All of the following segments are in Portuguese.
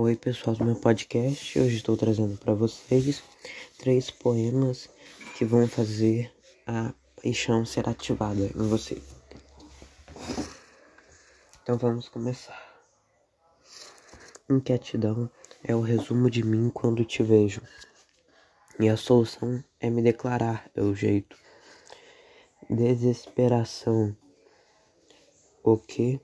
Oi, pessoal do meu podcast. Hoje estou trazendo para vocês três poemas que vão fazer a paixão ser ativada em você. Então vamos começar. Inquietidão é o resumo de mim quando te vejo, e a solução é me declarar, é o jeito. Desesperação. O que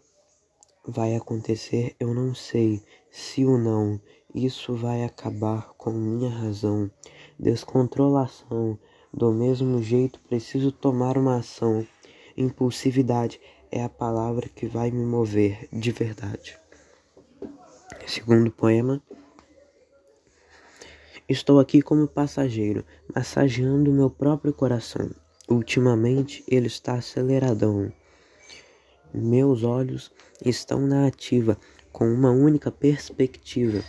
vai acontecer eu não sei se ou não. Isso vai acabar com minha razão. Descontrolação. Do mesmo jeito, preciso tomar uma ação. Impulsividade é a palavra que vai me mover de verdade. Segundo poema. Estou aqui como passageiro, massageando meu próprio coração. Ultimamente ele está aceleradão. Meus olhos estão na ativa, com uma única perspectiva.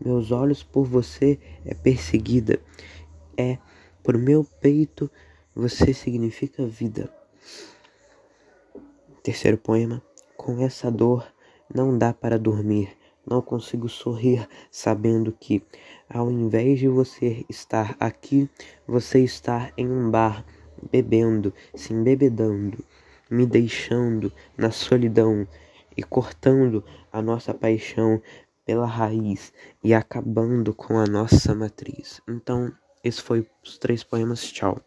Meus olhos por você é perseguida. É por meu peito você significa vida. Terceiro poema. Com essa dor não dá para dormir. Não consigo sorrir sabendo que, ao invés de você estar aqui, você está em um bar, bebendo, se embebedando me deixando na solidão e cortando a nossa paixão pela raiz e acabando com a nossa matriz. Então, esse foi os três poemas. Tchau.